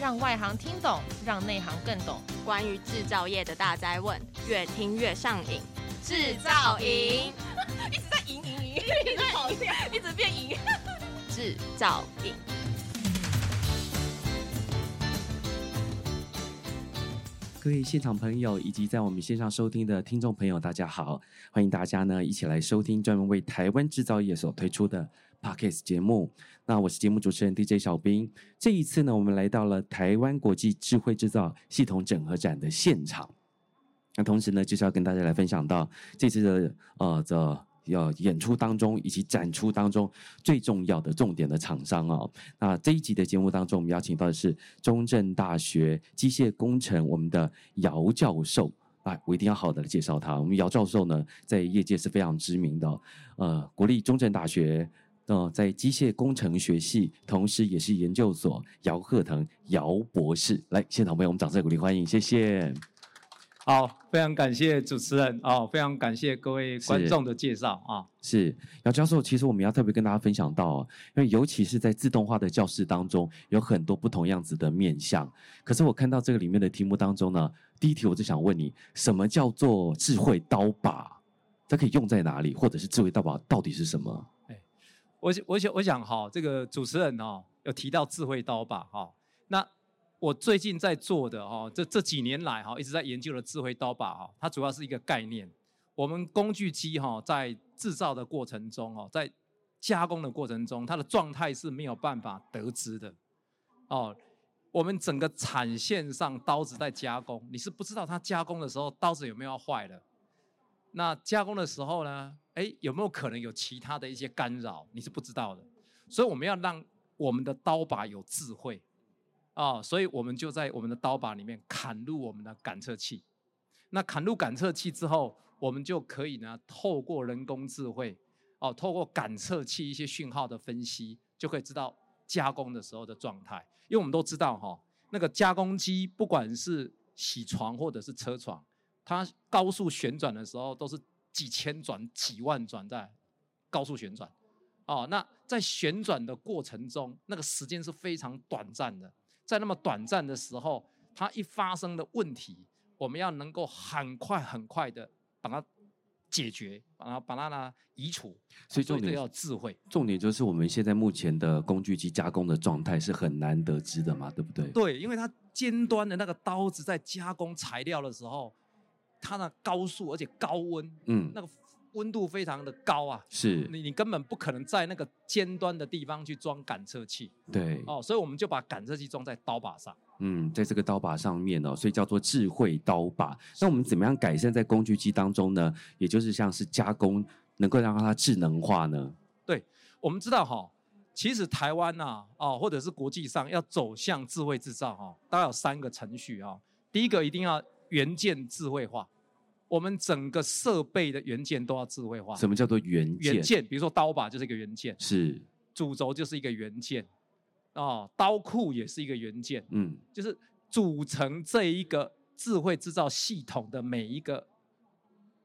让外行听懂，让内行更懂。关于制造业的大哉问，越听越上瘾。制造营 一直在赢赢赢，一直跑掉，一直变赢。制造营。各位现场朋友以及在我们线上收听的听众朋友，大家好！欢迎大家呢一起来收听专门为台湾制造业所推出的 Podcast 节目。那我是节目主持人 DJ 小兵。这一次呢，我们来到了台湾国际智慧制造系统整合展的现场。那同时呢，就是要跟大家来分享到这次的呃的。要演出当中以及展出当中最重要的重点的厂商哦。那这一集的节目当中，我们邀请到的是中正大学机械工程我们的姚教授啊，我一定要好的介绍他。我们姚教授呢，在业界是非常知名的，呃，国立中正大学呃，在机械工程学系，同时也是研究所姚鹤腾姚博士。来，现场朋友，我们掌声鼓励欢迎，谢谢。好，非常感谢主持人哦，非常感谢各位观众的介绍啊。是姚教授，其实我们要特别跟大家分享到，因为尤其是在自动化的教室当中，有很多不同样子的面向。可是我看到这个里面的题目当中呢，第一题我就想问你，什么叫做智慧刀把？它可以用在哪里？或者是智慧刀把到底是什么？我我想我想哈，这个主持人哦有提到智慧刀把哈，那。我最近在做的哈，这这几年来哈，一直在研究的智慧刀把哈，它主要是一个概念。我们工具机哈，在制造的过程中哦，在加工的过程中，它的状态是没有办法得知的。哦，我们整个产线上刀子在加工，你是不知道它加工的时候刀子有没有坏了。那加工的时候呢，诶，有没有可能有其他的一些干扰？你是不知道的。所以我们要让我们的刀把有智慧。啊、哦，所以我们就在我们的刀把里面砍入我们的感测器。那砍入感测器之后，我们就可以呢，透过人工智慧，哦，透过感测器一些讯号的分析，就可以知道加工的时候的状态。因为我们都知道哈、哦，那个加工机不管是铣床或者是车床，它高速旋转的时候都是几千转、几万转在高速旋转。哦，那在旋转的过程中，那个时间是非常短暂的。在那么短暂的时候，它一发生的问题，我们要能够很快很快的把它解决，把它把它呢移除。所以重点要智慧。重点就是我们现在目前的工具机加工的状态是很难得知的嘛，对不对？对，因为它尖端的那个刀子在加工材料的时候，它的高速而且高温，嗯，那个。温度非常的高啊，是你你根本不可能在那个尖端的地方去装感测器，对，哦，所以我们就把感测器装在刀把上，嗯，在这个刀把上面哦，所以叫做智慧刀把。那我们怎么样改善在工具机当中呢？也就是像是加工，能够让它智能化呢？对，我们知道哈、哦，其实台湾呐、啊，哦，或者是国际上要走向智慧制造哈、哦，大概有三个程序啊、哦。第一个一定要元件智慧化。我们整个设备的元件都要智慧化。什么叫做元件？元件，比如说刀把就是一个元件，是。主轴就是一个元件，哦，刀库也是一个元件，嗯，就是组成这一个智慧制造系统的每一个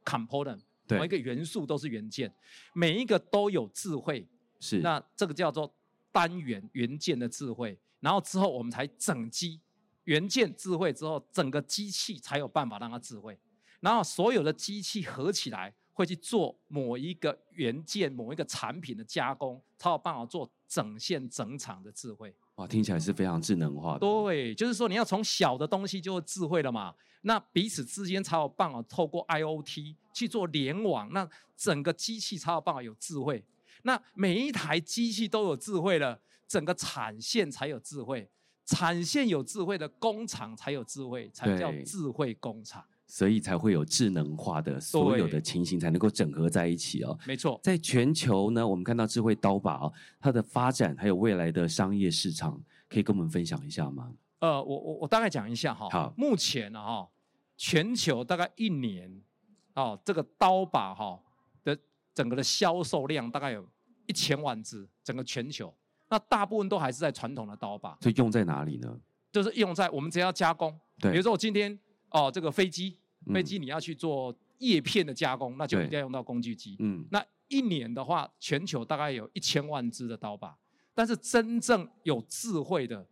component，每一个元素都是元件，每一个都有智慧，是，那这个叫做单元元件的智慧，然后之后我们才整机元件智慧之后，整个机器才有办法让它智慧。然后所有的机器合起来，会去做某一个元件、某一个产品的加工，才有办法做整线整厂的智慧。哇，听起来是非常智能化的。对，就是说你要从小的东西就会智慧了嘛，那彼此之间才有办法透过 IoT 去做联网，那整个机器才有办法有智慧。那每一台机器都有智慧了，整个产线才有智慧，产线有智慧的工厂才有智慧，才叫智慧工厂。所以才会有智能化的所有的情形才能够整合在一起哦。没错，在全球呢，我们看到智慧刀把哦，它的发展还有未来的商业市场，可以跟我们分享一下吗？呃，我我我大概讲一下哈。好，目前呢哈，全球大概一年哦，这个刀把哈的整个的销售量大概有一千万只，整个全球。那大部分都还是在传统的刀把。所以用在哪里呢？就是用在我们只要加工。对，比如说我今天哦，这个飞机。飞机你要去做叶片的加工，嗯、那就一定要用到工具机。嗯，那一年的话，全球大概有一千万只的刀把，但是真正有智慧的，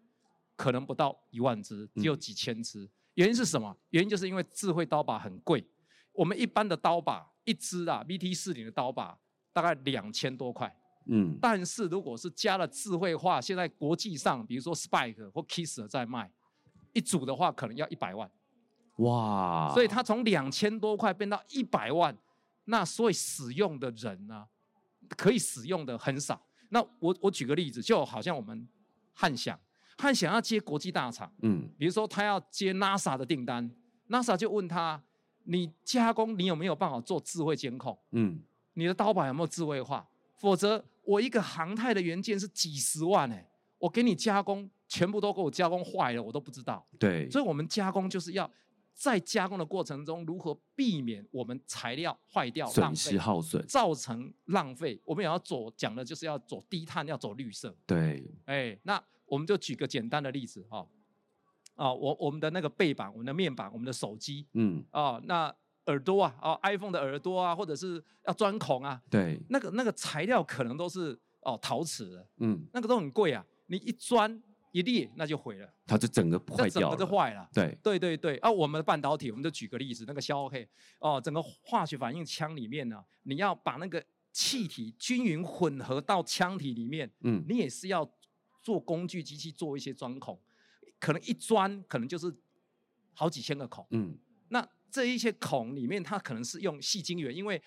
可能不到一万只，只有几千只。嗯、原因是什么？原因就是因为智慧刀把很贵。我们一般的刀把一支啊，VT 四零的刀把大概两千多块。嗯，但是如果是加了智慧化，现在国际上比如说 Spike 或 Kisser 在卖，一组的话可能要一百万。哇！所以它从两千多块变到一百万，那所以使用的人呢，可以使用的很少。那我我举个例子，就好像我们汉翔，汉翔要接国际大厂，嗯，比如说他要接 NASA 的订单，NASA 就问他，你加工你有没有办法做智慧监控？嗯，你的刀把有没有智慧化？否则我一个航太的元件是几十万哎，我给你加工，全部都给我加工坏了，我都不知道。对，所以我们加工就是要。在加工的过程中，如何避免我们材料坏掉、损失耗损，造成浪费？我们也要走讲的，就是要走低碳，要走绿色。对，哎，那我们就举个简单的例子哈，啊，我我们的那个背板、我们的面板、我们的手机，嗯，啊，那耳朵啊，哦，iPhone 的耳朵啊，或者是要钻孔啊，对，那个那个材料可能都是哦陶瓷的，嗯，那个都很贵啊，你一钻。一裂那就毁了，它就整个坏掉了，整个就坏了。对。对对对，啊，我们的半导体，我们就举个例子，那个消黑哦，整个化学反应腔里面呢，你要把那个气体均匀混合到腔体里面，嗯，你也是要做工具机器做一些钻孔，可能一钻可能就是好几千个孔，嗯，那这一些孔里面它可能是用细晶圆，因为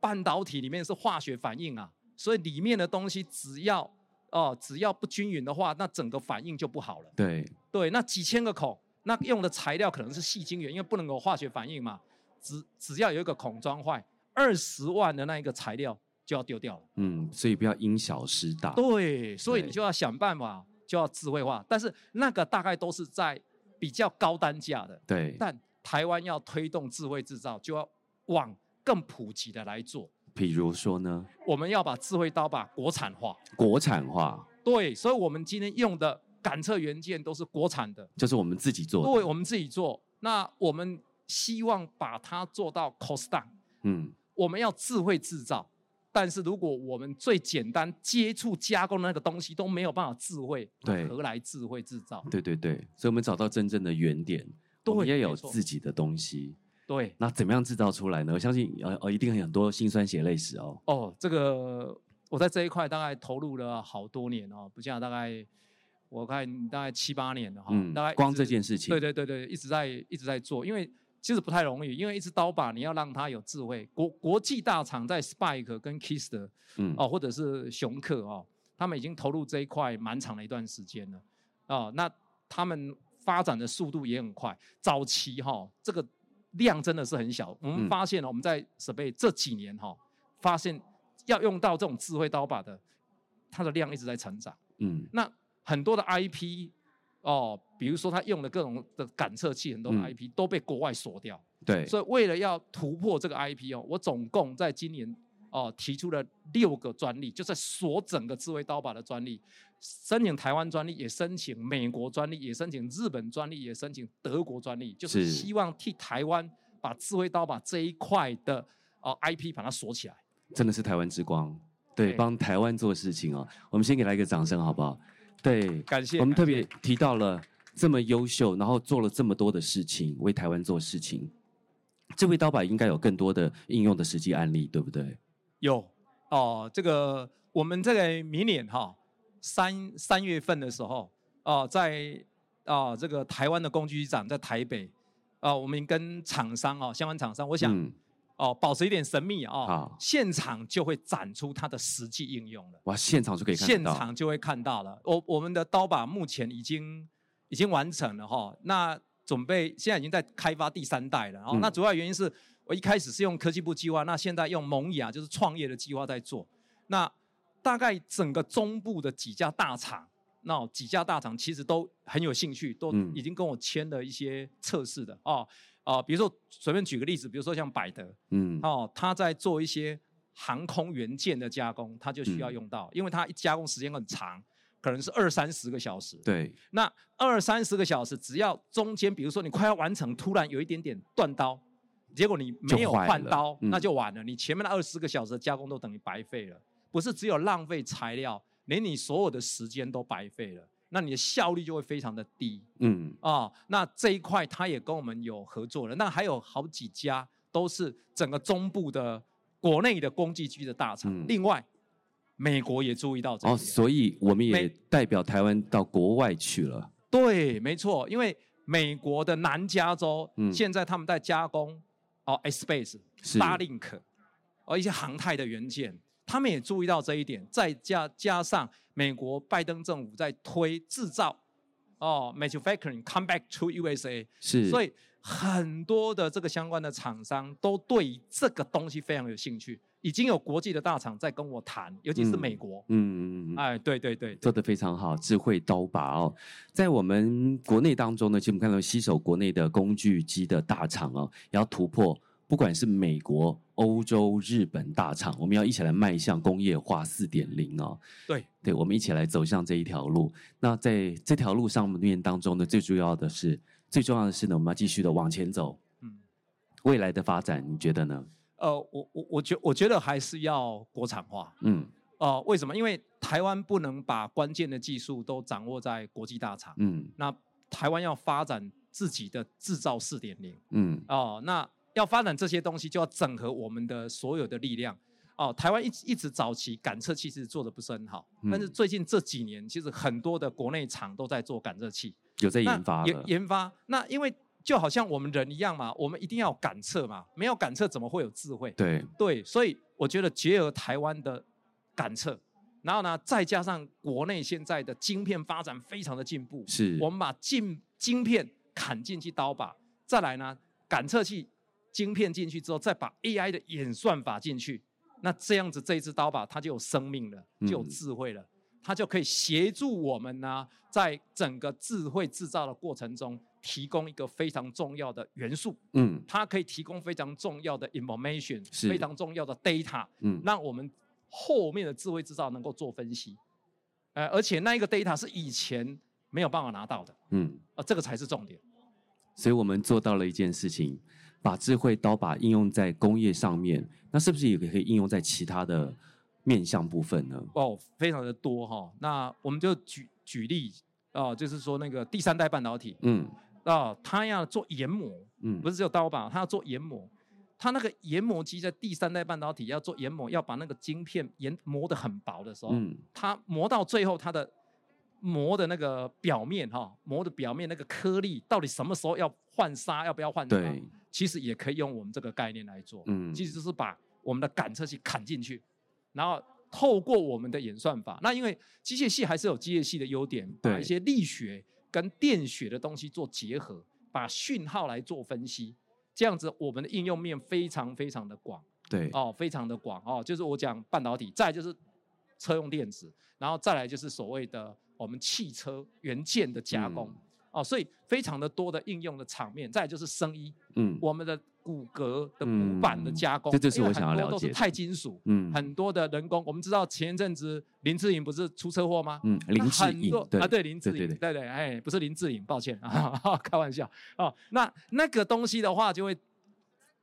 半导体里面是化学反应啊，所以里面的东西只要。哦，只要不均匀的话，那整个反应就不好了。对对，那几千个孔，那用的材料可能是细晶圆，因为不能有化学反应嘛。只只要有一个孔装坏，二十万的那一个材料就要丢掉了。嗯，所以不要因小失大。对，所以你就要想办法，就要智慧化。但是那个大概都是在比较高单价的。对。但台湾要推动智慧制造，就要往更普及的来做。比如说呢，我们要把智慧刀把国产化。国产化，对，所以我们今天用的感测元件都是国产的，就是我们自己做的。对，我们自己做。那我们希望把它做到 cost down。嗯，我们要智慧制造，但是如果我们最简单接触加工的那个东西都没有办法智慧，对，何来智慧制造？对对对，所以我们找到真正的原点，对，我们也有自己的东西。对，那怎么样制造出来呢？我相信呃呃，一定很多辛酸血泪史哦。哦，这个我在这一块大概投入了好多年哦，不像大概我看大概七八年了哈。嗯，大概光这件事情。对对对对，一直在一直在做，因为其实不太容易，因为一支刀把你要让它有智慧。国国际大厂在 Spike 跟 Kiss 的，嗯哦，或者是熊克哦，他们已经投入这一块蛮长的一段时间了。哦，那他们发展的速度也很快。早期哈、哦，这个。量真的是很小，我们发现了，我们在设备这几年哈，发现要用到这种智慧刀把的，它的量一直在成长。嗯，那很多的 IP 哦，比如说它用的各种的感测器，很多的 IP 都被国外锁掉。对，所以为了要突破这个 IP 哦，我总共在今年哦提出了六个专利，就是锁整个智慧刀把的专利。申请台湾专利，也申请美国专利，也申请日本专利，也申请德国专利，就是希望替台湾把智慧刀把这一块的哦 IP 把它锁起来。真的是台湾之光，对，帮台湾做事情哦。我们先给他一个掌声，好不好？对，感谢。我们特别提到了这么优秀，然后做了这么多的事情，为台湾做事情。智慧刀把应该有更多的应用的实际案例，对不对？有哦，这个我们这个明年哈。三三月份的时候，哦、呃，在啊、呃、这个台湾的工具机展在台北，啊、呃，我们跟厂商哦，相关厂商，我想哦、保持一点神秘啊，哦、现场就会展出它的实际应用了。哇，现场就可以看到，现场就会看到了。我我们的刀把目前已经已经完成了哈、哦，那准备现在已经在开发第三代了。哦、嗯、那主要原因是我一开始是用科技部计划，那现在用萌芽就是创业的计划在做，那。大概整个中部的几家大厂，那几家大厂其实都很有兴趣，都已经跟我签了一些测试的哦哦，比如说随便举个例子，比如说像百德，嗯，哦，他在做一些航空元件的加工，他就需要用到，嗯、因为他一加工时间很长，可能是二三十个小时。对，那二三十个小时，只要中间比如说你快要完成，突然有一点点断刀，结果你没有换刀，嗯、那就完了，你前面的二十个小时的加工都等于白费了。不是只有浪费材料，连你所有的时间都白费了。那你的效率就会非常的低。嗯，哦，那这一块他也跟我们有合作了。那还有好几家都是整个中部的国内的工具机的大厂。嗯另外，美国也注意到这个。哦，所以我们也美代表台湾到国外去了。对，没错，因为美国的南加州，嗯现在他们在加工哦，Space、是。Starlink，哦一些航太的元件，他们也注意到这一点，再加加上美国拜登政府在推制造哦，manufacturing come back to USA，是，所以很多的这个相关的厂商都对这个东西非常有兴趣，已经有国际的大厂在跟我谈，尤其是美国。嗯嗯嗯，哎，对对对，做的非常好，智慧刀把哦，在我们国内当中呢，其实我们看到吸手国内的工具机的大厂哦，也要突破，不管是美国、欧洲、日本大厂，我们要一起来迈向工业化四点零哦。对对，我们一起来走向这一条路。那在这条路上面当中呢，最重要的是，最重要的是呢，我们要继续的往前走。嗯，未来的发展，你觉得呢？呃，我我我觉我觉得还是要国产化。嗯哦、呃，为什么？因为台湾不能把关键的技术都掌握在国际大厂。嗯那台湾要发展自己的制造四点零。嗯哦，那要发展这些东西，就要整合我们的所有的力量。哦，台湾一直一直早期感测器其实做的不是很好，嗯但是最近这几年，其实很多的国内厂都在做感测器，有在研发。研研发。那因为就好像我们人一样嘛，我们一定要感测嘛，没有感测怎么会有智慧？对，对，所以我觉得结合台湾的感测，然后呢，再加上国内现在的晶片发展非常的进步，是。我们把晶晶片砍进去刀把，再来呢，感测器晶片进去之后，再把 AI 的演算法进去，那这样子这一支刀把它就有生命了，就有智慧了，它就可以协助我们呢，在整个智慧制造的过程中，提供一个非常重要的元素。嗯它可以提供非常重要的 information，是非常重要的 data，嗯让我们后面的智慧制造能够做分析。呃，而且那一个 data 是以前没有办法拿到的，嗯。呃，这个才是重点。所以我们做到了一件事情，把智慧刀把应用在工业上面，那是不是也可以应用在其他的面向部分呢？哦，非常的多哈、那我们就举举例哦、就是说那个第三代半导体嗯啊、它要做研磨，嗯，不是只有刀把，它要做研磨。它那个研磨机在第三代半导体要做研磨，要把那个晶片研磨得很薄的时候，嗯它磨到最后，它的磨的那个表面哈，磨的表面那个颗粒到底什么时候要换砂，要不要换砂？对，其实也可以用我们这个概念来做。嗯其实就是把我们的感测器砍进去，然后透过我们的演算法，那因为机械系还是有机械系的优点，把一些力学跟电学的东西做结合，把讯号来做分析，这样子我们的应用面非常非常的广。对，哦，非常的广哦，就是我讲半导体，再就是车用电子，然后再来就是所谓的我们汽车元件的加工、嗯哦，所以非常的多的应用的场面，再就是生医，嗯我们的骨骼的骨板的加工，嗯这就是我想要很多都是了解的钛金属，嗯很多的人工，我们知道前一阵子林志颖不是出车祸吗？嗯，林志那很多颖，对啊，对林志颖，对对对对，哎，不是林志颖，抱歉啊，开玩笑哦。那那个东西的话，就会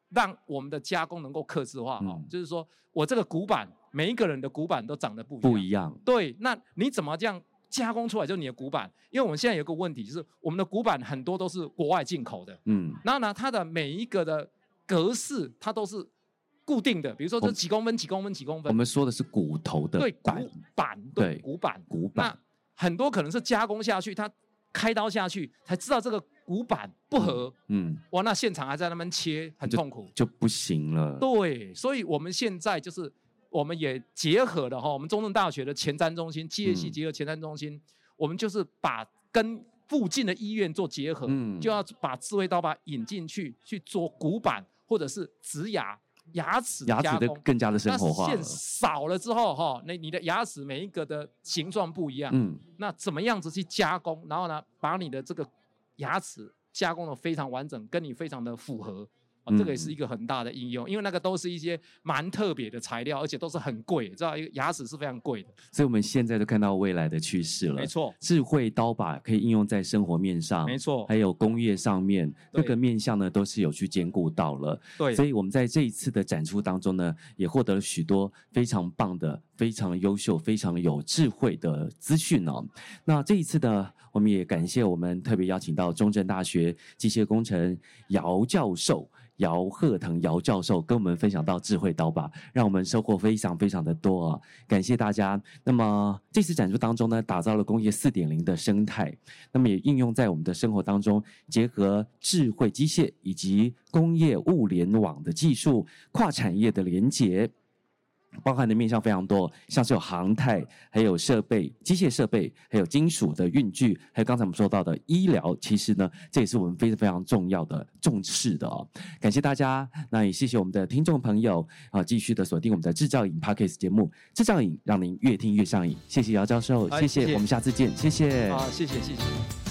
让我们的加工能够克制化哦，嗯就是说我这个骨板，每一个人的骨板都长得不一样。不一样，对，那你怎么这样加工出来就是你的骨板？因为我们现在有个问题，就是我们的骨板很多都是国外进口的，嗯然后呢，它的每一个的格式它都是固定的，比如说这我几公分、几公分、几公分。我们说的是骨头的对板骨，板，对对骨板，骨板那很多可能是加工下去，它开刀下去才知道这个骨板不合，嗯，哇，那现场还在那边切，很痛苦。就不行了。对，所以我们现在就是，我们也结合了哈，我们中正大学的前瞻中心，机械系嗯结合前瞻中心，我们就是把跟附近的医院做结合，嗯就要把智慧刀把引进去去做骨板或者是植牙牙齿牙齿的加工。更加的生活化那了。线少了之后，哈，那你的牙齿每一个的形状不一样，嗯那怎么样子去加工？然后呢，把你的这个牙齿加工的非常完整，跟你非常的符合，哦，这个也是一个很大的应用，因为那个都是一些蛮特别的材料，而且都是很贵，知道？一个牙齿是非常贵的。所以我们现在都看到未来的趋势了。没错，智慧刀把可以应用在生活面上，没错，还有工业上面，各个面向呢都是有去兼顾到了。对，所以我们在这一次的展出当中呢，也获得了许多非常棒的、非常优秀、非常有智慧的资讯哦。那这一次呢，我们也感谢我们特别邀请到中正大学机械工程姚教授。姚鹤腾姚教授跟我们分享到智慧刀吧，让我们收获非常非常的多啊！感谢大家。那么这次展出当中呢，打造了工业四点零的生态，那么也应用在我们的生活当中，结合智慧机械以及工业物联网的技术，跨产业的连结。包含的面向非常多，像是有航太，还有设备、机械设备，还有金属的运具，还有刚才我们说到的医疗。其实呢，这也是我们非常非常重要的重视的哦。感谢大家，那也谢谢我们的听众朋友啊，继续的锁定我们的制造影 Podcast 节目，制造影让您越听越上瘾。谢谢姚教授，谢谢，谢谢，我们下次见，谢谢，好，谢谢，谢谢。